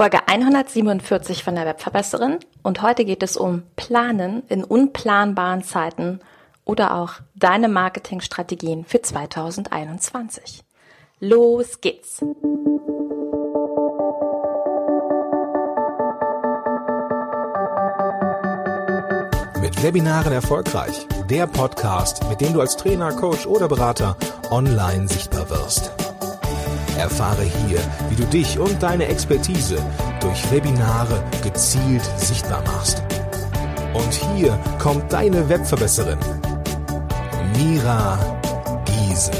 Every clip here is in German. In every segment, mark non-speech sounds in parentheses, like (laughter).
Folge 147 von der Webverbesserin und heute geht es um Planen in unplanbaren Zeiten oder auch deine Marketingstrategien für 2021. Los geht's! Mit Webinaren erfolgreich. Der Podcast, mit dem du als Trainer, Coach oder Berater online sichtbar wirst. Erfahre hier, wie du dich und deine Expertise durch Webinare gezielt sichtbar machst. Und hier kommt deine Webverbesserin, Mira Giesen.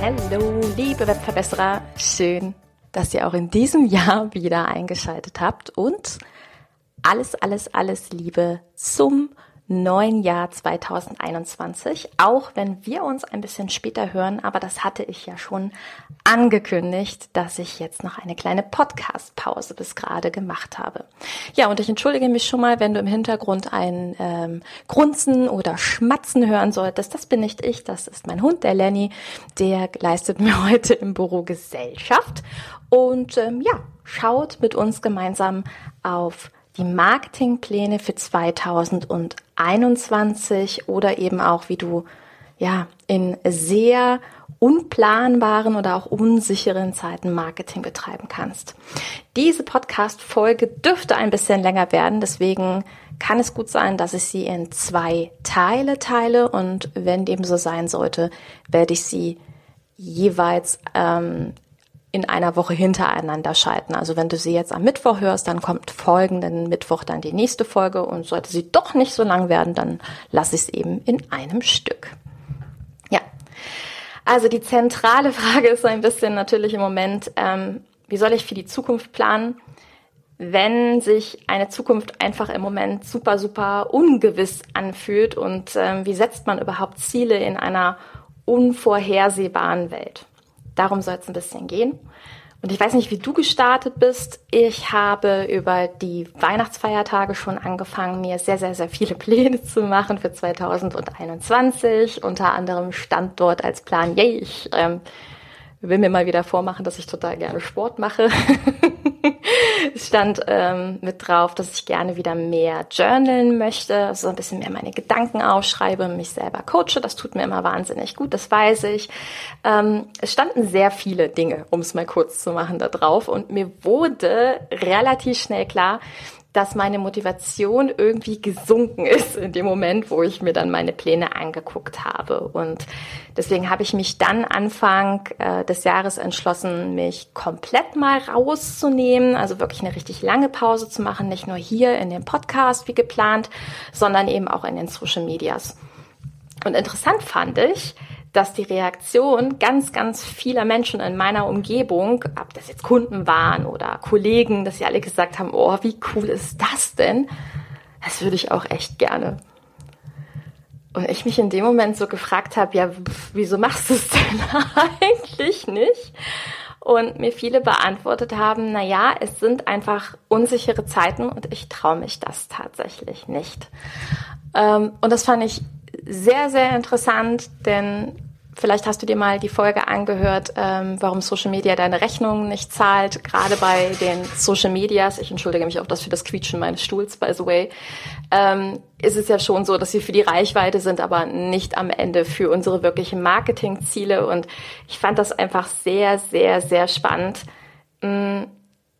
Hallo, liebe Webverbesserer. Schön, dass ihr auch in diesem Jahr wieder eingeschaltet habt und alles, alles, alles Liebe zum neuen Jahr 2021, auch wenn wir uns ein bisschen später hören, aber das hatte ich ja schon angekündigt, dass ich jetzt noch eine kleine Podcast-Pause bis gerade gemacht habe. Ja, und ich entschuldige mich schon mal, wenn du im Hintergrund ein ähm, Grunzen oder Schmatzen hören solltest. Das bin nicht ich, das ist mein Hund, der Lenny, der leistet mir (laughs) heute im Büro Gesellschaft und ähm, ja, schaut mit uns gemeinsam auf die Marketingpläne für 2021 oder eben auch, wie du ja in sehr unplanbaren oder auch unsicheren Zeiten Marketing betreiben kannst. Diese Podcast-Folge dürfte ein bisschen länger werden, deswegen kann es gut sein, dass ich sie in zwei Teile teile und wenn dem so sein sollte, werde ich sie jeweils ähm, in einer Woche hintereinander schalten. Also wenn du sie jetzt am Mittwoch hörst, dann kommt folgenden Mittwoch dann die nächste Folge und sollte sie doch nicht so lang werden, dann lass ich es eben in einem Stück. Ja, also die zentrale (laughs) Frage ist so ein bisschen natürlich im Moment, ähm, wie soll ich für die Zukunft planen, wenn sich eine Zukunft einfach im Moment super, super ungewiss anfühlt und ähm, wie setzt man überhaupt Ziele in einer unvorhersehbaren Welt? Darum soll es ein bisschen gehen. Und ich weiß nicht, wie du gestartet bist. Ich habe über die Weihnachtsfeiertage schon angefangen, mir sehr, sehr, sehr viele (laughs) Pläne zu machen für 2021. Unter anderem stand dort als Plan, yay, ich ähm, will mir mal wieder vormachen, dass ich total gerne Sport mache. (laughs) es stand ähm, mit drauf, dass ich gerne wieder mehr journalen möchte, also ein bisschen mehr meine Gedanken aufschreibe, mich selber coache. Das tut mir immer wahnsinnig gut, das weiß ich. Ähm, es standen sehr viele Dinge, um es mal kurz zu machen, da drauf. Und mir wurde relativ schnell klar, dass meine Motivation irgendwie gesunken ist in dem Moment, wo ich mir dann meine Pläne angeguckt habe. Und deswegen habe ich mich dann Anfang äh, des Jahres entschlossen, mich komplett mal rauszunehmen, also wirklich eine richtig lange Pause zu machen, nicht nur hier in dem Podcast wie geplant, sondern eben auch in den Social Medias. Und interessant fand ich, dass die Reaktion ganz, ganz vieler Menschen in meiner Umgebung, ob das jetzt Kunden waren oder Kollegen, dass sie alle gesagt haben, oh, wie cool ist das denn? Das würde ich auch echt gerne. Und ich mich in dem Moment so gefragt habe, ja, wieso machst du es (laughs) denn eigentlich nicht? Und mir viele beantwortet haben, na ja, es sind einfach unsichere Zeiten und ich traue mich das tatsächlich nicht. Ähm, und das fand ich sehr, sehr interessant, denn vielleicht hast du dir mal die Folge angehört, ähm, warum Social Media deine Rechnungen nicht zahlt. Gerade bei den Social Medias, ich entschuldige mich auch das für das Quietschen meines Stuhls, by the way, ähm, ist es ja schon so, dass sie für die Reichweite sind, aber nicht am Ende für unsere wirklichen Marketingziele. Und ich fand das einfach sehr, sehr, sehr spannend, mh,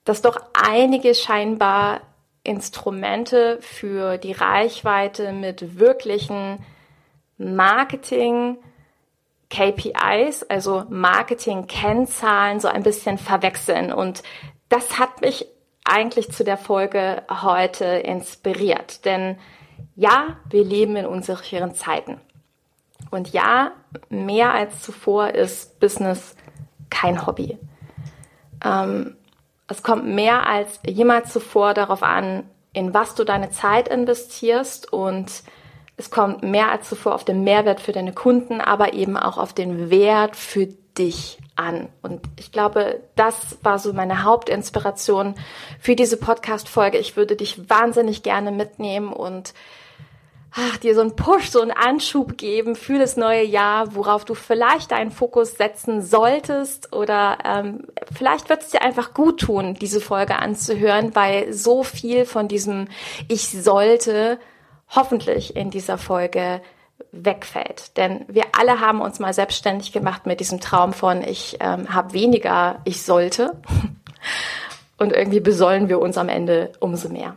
dass doch einige scheinbar Instrumente für die Reichweite mit wirklichen Marketing, KPIs, also Marketing-Kennzahlen, so ein bisschen verwechseln. Und das hat mich eigentlich zu der Folge heute inspiriert. Denn ja, wir leben in unsicheren Zeiten. Und ja, mehr als zuvor ist Business kein Hobby. Ähm, es kommt mehr als jemals zuvor darauf an, in was du deine Zeit investierst und es kommt mehr als zuvor auf den Mehrwert für deine Kunden, aber eben auch auf den Wert für dich an. Und ich glaube, das war so meine Hauptinspiration für diese Podcast-Folge. Ich würde dich wahnsinnig gerne mitnehmen und ach, dir so einen Push, so einen Anschub geben für das neue Jahr, worauf du vielleicht deinen Fokus setzen solltest oder ähm, vielleicht wird es dir einfach gut tun, diese Folge anzuhören, weil so viel von diesem Ich sollte hoffentlich in dieser Folge wegfällt. Denn wir alle haben uns mal selbstständig gemacht mit diesem Traum von, ich ähm, habe weniger, ich sollte. (laughs) Und irgendwie besollen wir uns am Ende umso mehr.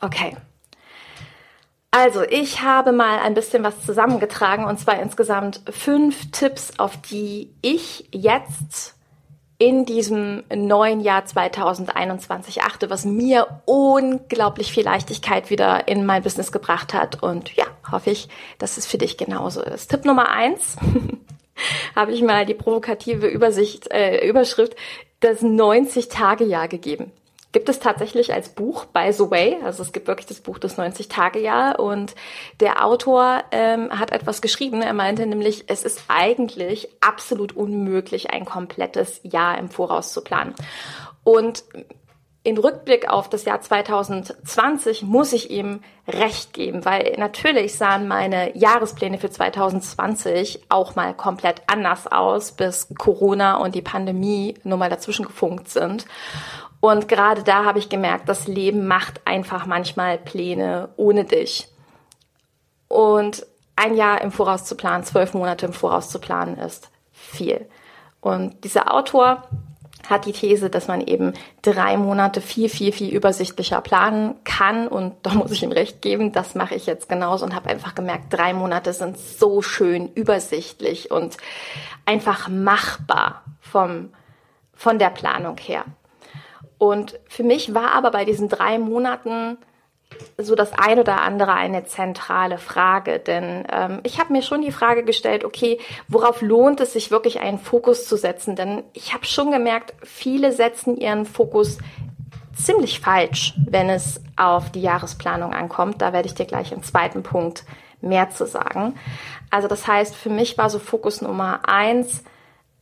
Okay. Also, ich habe mal ein bisschen was zusammengetragen und zwar insgesamt fünf Tipps, auf die ich jetzt in diesem neuen Jahr 2021 achte, was mir unglaublich viel Leichtigkeit wieder in mein Business gebracht hat. Und ja, hoffe ich, dass es für dich genauso ist. Tipp Nummer eins (laughs) habe ich mal die provokative Übersicht, äh, Überschrift das 90-Tage-Jahr gegeben gibt es tatsächlich als Buch, by the way. Also es gibt wirklich das Buch das 90-Tage-Jahr und der Autor ähm, hat etwas geschrieben. Er meinte nämlich, es ist eigentlich absolut unmöglich, ein komplettes Jahr im Voraus zu planen. Und in Rückblick auf das Jahr 2020 muss ich ihm recht geben, weil natürlich sahen meine Jahrespläne für 2020 auch mal komplett anders aus, bis Corona und die Pandemie nur mal dazwischen gefunkt sind. Und gerade da habe ich gemerkt, das Leben macht einfach manchmal Pläne ohne dich. Und ein Jahr im Voraus zu planen, zwölf Monate im Voraus zu planen, ist viel. Und dieser Autor hat die These, dass man eben drei Monate viel, viel, viel übersichtlicher planen kann. Und da muss ich ihm recht geben, das mache ich jetzt genauso und habe einfach gemerkt, drei Monate sind so schön übersichtlich und einfach machbar vom, von der Planung her. Und für mich war aber bei diesen drei Monaten so das ein oder andere eine zentrale Frage. Denn ähm, ich habe mir schon die Frage gestellt, okay, worauf lohnt es sich wirklich einen Fokus zu setzen? Denn ich habe schon gemerkt, viele setzen ihren Fokus ziemlich falsch, wenn es auf die Jahresplanung ankommt. Da werde ich dir gleich im zweiten Punkt mehr zu sagen. Also das heißt, für mich war so Fokus Nummer eins,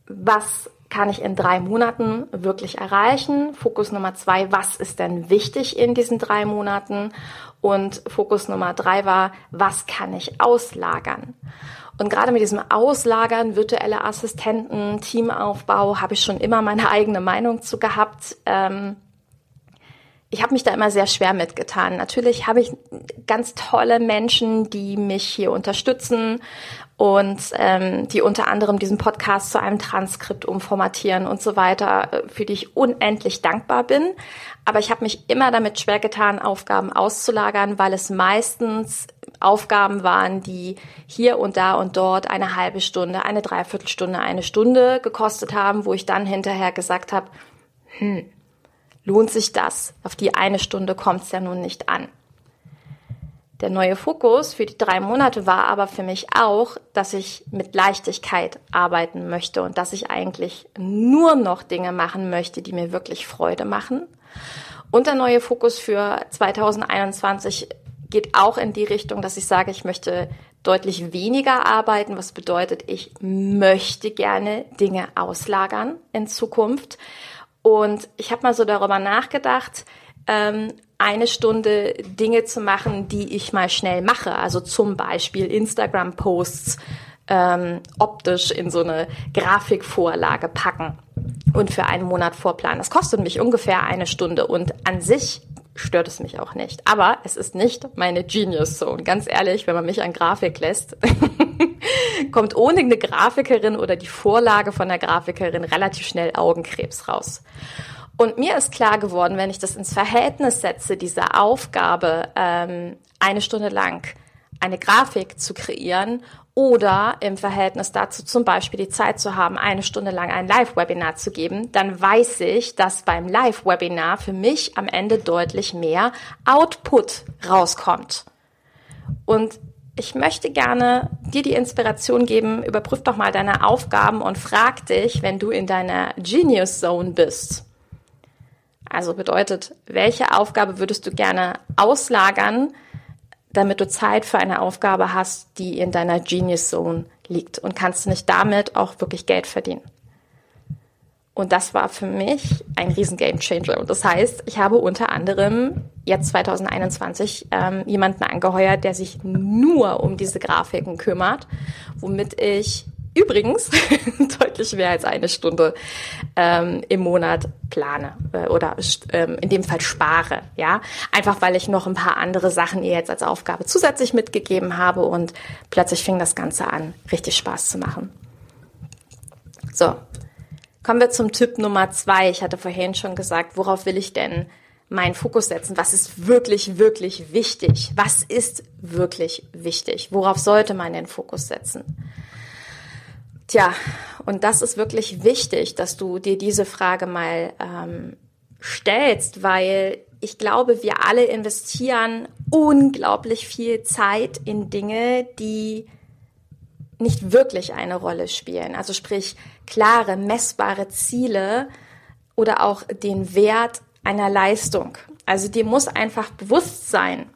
was kann ich in drei Monaten wirklich erreichen? Fokus Nummer zwei, was ist denn wichtig in diesen drei Monaten? Und Fokus Nummer drei war, was kann ich auslagern? Und gerade mit diesem Auslagern, virtuelle Assistenten, Teamaufbau, habe ich schon immer meine eigene Meinung zu gehabt. Ähm, ich habe mich da immer sehr schwer mitgetan. Natürlich habe ich ganz tolle Menschen, die mich hier unterstützen und ähm, die unter anderem diesen Podcast zu einem Transkript umformatieren und so weiter, äh, für die ich unendlich dankbar bin. Aber ich habe mich immer damit schwer getan, Aufgaben auszulagern, weil es meistens Aufgaben waren, die hier und da und dort eine halbe Stunde, eine Dreiviertelstunde, eine Stunde gekostet haben, wo ich dann hinterher gesagt habe, hm, lohnt sich das? Auf die eine Stunde kommt es ja nun nicht an. Der neue Fokus für die drei Monate war aber für mich auch, dass ich mit Leichtigkeit arbeiten möchte und dass ich eigentlich nur noch Dinge machen möchte, die mir wirklich Freude machen. Und der neue Fokus für 2021 geht auch in die Richtung, dass ich sage, ich möchte deutlich weniger arbeiten, was bedeutet, ich möchte gerne Dinge auslagern in Zukunft. Und ich habe mal so darüber nachgedacht, ähm, eine Stunde Dinge zu machen, die ich mal schnell mache. Also zum Beispiel Instagram-Posts ähm, optisch in so eine Grafikvorlage packen und für einen Monat vorplanen. Das kostet mich ungefähr eine Stunde und an sich stört es mich auch nicht. Aber es ist nicht meine Genius Zone. Ganz ehrlich, wenn man mich an Grafik lässt, (laughs) kommt ohne eine Grafikerin oder die Vorlage von der Grafikerin relativ schnell Augenkrebs raus. Und mir ist klar geworden, wenn ich das ins Verhältnis setze, diese Aufgabe, ähm, eine Stunde lang eine Grafik zu kreieren oder im Verhältnis dazu zum Beispiel die Zeit zu haben, eine Stunde lang ein Live-Webinar zu geben, dann weiß ich, dass beim Live-Webinar für mich am Ende deutlich mehr Output rauskommt. Und ich möchte gerne dir die Inspiration geben, überprüf doch mal deine Aufgaben und frag dich, wenn du in deiner Genius Zone bist also bedeutet, welche Aufgabe würdest du gerne auslagern, damit du Zeit für eine Aufgabe hast, die in deiner Genius Zone liegt und kannst du nicht damit auch wirklich Geld verdienen. Und das war für mich ein riesen Game Changer. Und das heißt, ich habe unter anderem jetzt 2021 ähm, jemanden angeheuert, der sich nur um diese Grafiken kümmert, womit ich übrigens (laughs) deutlich mehr als eine Stunde ähm, im Monat plane äh, oder ähm, in dem Fall spare, ja, einfach weil ich noch ein paar andere Sachen ihr jetzt als Aufgabe zusätzlich mitgegeben habe und plötzlich fing das Ganze an, richtig Spaß zu machen. So, kommen wir zum Tipp Nummer zwei. Ich hatte vorhin schon gesagt, worauf will ich denn meinen Fokus setzen? Was ist wirklich, wirklich wichtig? Was ist wirklich wichtig? Worauf sollte man den Fokus setzen? Tja, und das ist wirklich wichtig, dass du dir diese Frage mal ähm, stellst, weil ich glaube, wir alle investieren unglaublich viel Zeit in Dinge, die nicht wirklich eine Rolle spielen. Also sprich klare, messbare Ziele oder auch den Wert einer Leistung. Also dir muss einfach bewusst sein,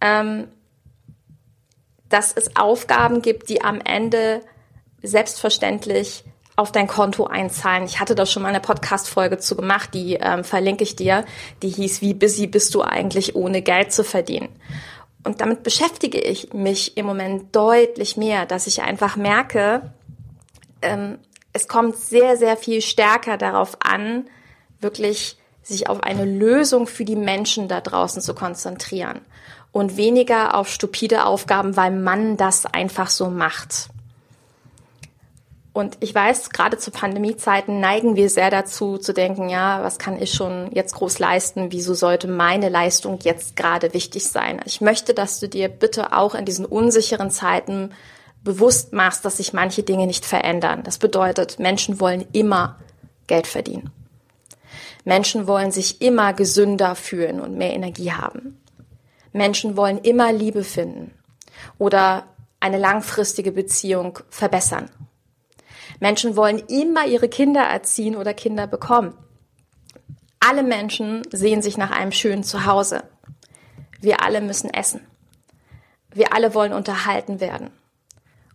ähm, dass es Aufgaben gibt, die am Ende selbstverständlich auf dein Konto einzahlen. Ich hatte da schon mal eine Podcast-Folge zu gemacht, die ähm, verlinke ich dir. Die hieß, wie busy bist du eigentlich ohne Geld zu verdienen? Und damit beschäftige ich mich im Moment deutlich mehr, dass ich einfach merke, ähm, es kommt sehr, sehr viel stärker darauf an, wirklich sich auf eine Lösung für die Menschen da draußen zu konzentrieren und weniger auf stupide Aufgaben, weil man das einfach so macht. Und ich weiß, gerade zu Pandemiezeiten neigen wir sehr dazu zu denken, ja, was kann ich schon jetzt groß leisten? Wieso sollte meine Leistung jetzt gerade wichtig sein? Ich möchte, dass du dir bitte auch in diesen unsicheren Zeiten bewusst machst, dass sich manche Dinge nicht verändern. Das bedeutet, Menschen wollen immer Geld verdienen. Menschen wollen sich immer gesünder fühlen und mehr Energie haben. Menschen wollen immer Liebe finden oder eine langfristige Beziehung verbessern. Menschen wollen immer ihre Kinder erziehen oder Kinder bekommen. Alle Menschen sehen sich nach einem schönen Zuhause. Wir alle müssen essen. Wir alle wollen unterhalten werden.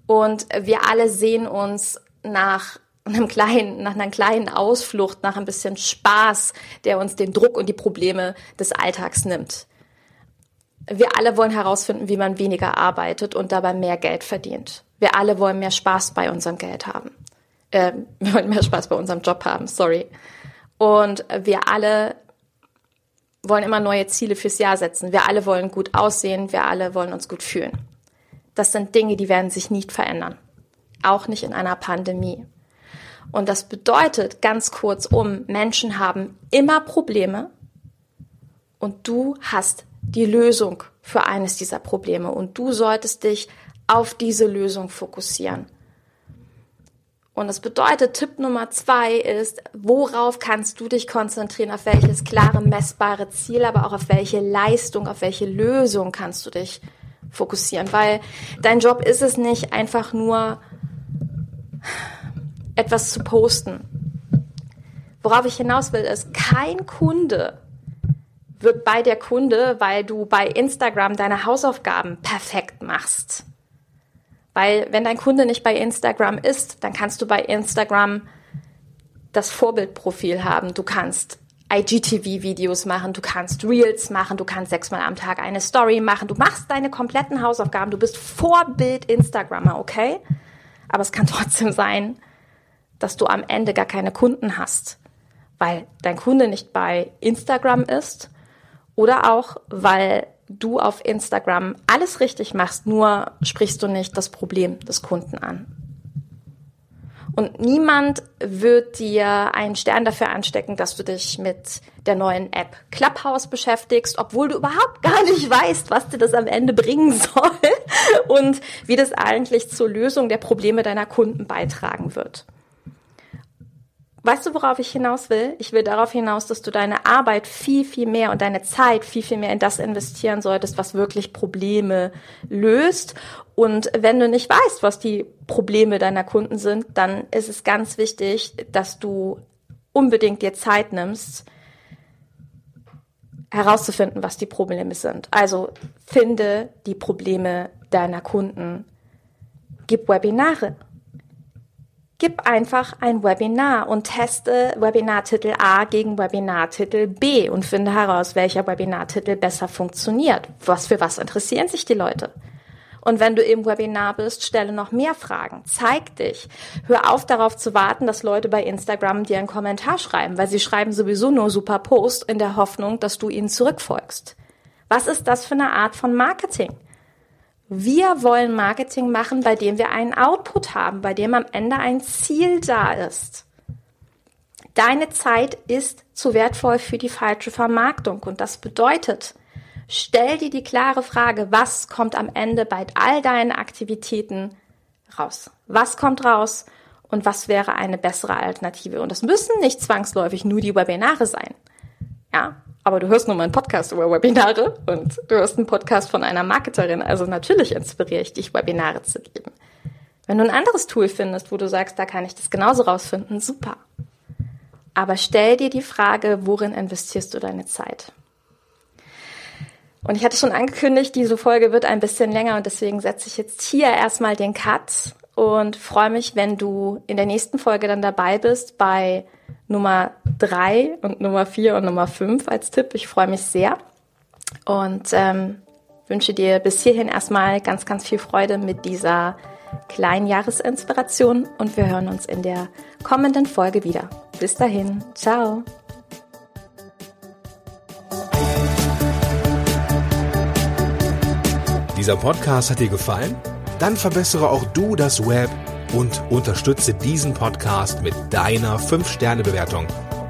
Und wir alle sehen uns nach einem kleinen, nach einer kleinen Ausflucht, nach ein bisschen Spaß, der uns den Druck und die Probleme des Alltags nimmt. Wir alle wollen herausfinden, wie man weniger arbeitet und dabei mehr Geld verdient. Wir alle wollen mehr Spaß bei unserem Geld haben äh, (laughs) wir wollen mehr Spaß bei unserem Job haben, sorry. Und wir alle wollen immer neue Ziele fürs Jahr setzen. Wir alle wollen gut aussehen, wir alle wollen uns gut fühlen. Das sind Dinge, die werden sich nicht verändern. Auch nicht in einer Pandemie. Und das bedeutet ganz kurz um, Menschen haben immer Probleme und du hast die Lösung für eines dieser Probleme und du solltest dich auf diese Lösung fokussieren. Und das bedeutet, Tipp Nummer zwei ist, worauf kannst du dich konzentrieren, auf welches klare, messbare Ziel, aber auch auf welche Leistung, auf welche Lösung kannst du dich fokussieren. Weil dein Job ist es nicht einfach nur etwas zu posten. Worauf ich hinaus will, ist, kein Kunde wird bei der Kunde, weil du bei Instagram deine Hausaufgaben perfekt machst weil wenn dein Kunde nicht bei Instagram ist, dann kannst du bei Instagram das Vorbildprofil haben. Du kannst IGTV-Videos machen, du kannst Reels machen, du kannst sechsmal am Tag eine Story machen, du machst deine kompletten Hausaufgaben, du bist Vorbild Instagrammer, okay? Aber es kann (laughs) trotzdem sein, dass du am Ende gar keine Kunden hast, weil dein Kunde nicht bei Instagram ist oder auch, weil du auf Instagram alles richtig machst, nur sprichst du nicht das Problem des Kunden an. Und niemand wird dir einen Stern dafür anstecken, dass du dich mit der neuen App Clubhouse beschäftigst, obwohl du überhaupt gar nicht weißt, was dir das am Ende bringen soll und wie das eigentlich zur Lösung der Probleme deiner Kunden beitragen wird. Weißt du, worauf ich hinaus will? Ich will darauf hinaus, dass du deine Arbeit viel, viel mehr und deine Zeit viel, viel mehr in das investieren solltest, was wirklich Probleme löst. Und wenn du nicht weißt, was die Probleme deiner Kunden sind, dann ist es ganz wichtig, dass du unbedingt dir Zeit nimmst, herauszufinden, was die Probleme sind. Also finde die Probleme deiner Kunden. Gib Webinare gib einfach ein Webinar und teste Webinartitel A gegen Webinartitel B und finde heraus, welcher Webinartitel besser funktioniert. Was für was interessieren sich die Leute? Und wenn du im Webinar bist, stelle noch mehr Fragen. Zeig dich. Hör auf darauf zu warten, dass Leute bei Instagram dir einen Kommentar schreiben, weil sie schreiben sowieso nur super Post in der Hoffnung, dass du ihnen zurückfolgst. Was ist das für eine Art von Marketing? Wir wollen Marketing machen, bei dem wir einen Output haben, bei dem am Ende ein Ziel da ist. Deine Zeit ist zu wertvoll für die falsche Vermarktung und das bedeutet, Stell dir die klare Frage, was kommt am Ende bei all deinen Aktivitäten raus? Was kommt raus und was wäre eine bessere Alternative? Und das müssen nicht zwangsläufig nur die Webinare sein. Ja, aber du hörst nur meinen Podcast über Webinare und du hörst einen Podcast von einer Marketerin. Also natürlich inspiriere ich dich, Webinare zu geben. Wenn du ein anderes Tool findest, wo du sagst, da kann ich das genauso rausfinden, super. Aber stell dir die Frage, worin investierst du deine Zeit? Und ich hatte schon angekündigt, diese Folge wird ein bisschen länger und deswegen setze ich jetzt hier erstmal den Cut und freue mich, wenn du in der nächsten Folge dann dabei bist bei Nummer drei und Nummer vier und Nummer fünf als Tipp. Ich freue mich sehr und ähm, wünsche dir bis hierhin erstmal ganz, ganz viel Freude mit dieser kleinen Jahresinspiration und wir hören uns in der kommenden Folge wieder. Bis dahin, ciao. Dieser Podcast hat dir gefallen? Dann verbessere auch du das Web und unterstütze diesen Podcast mit deiner 5-Sterne-Bewertung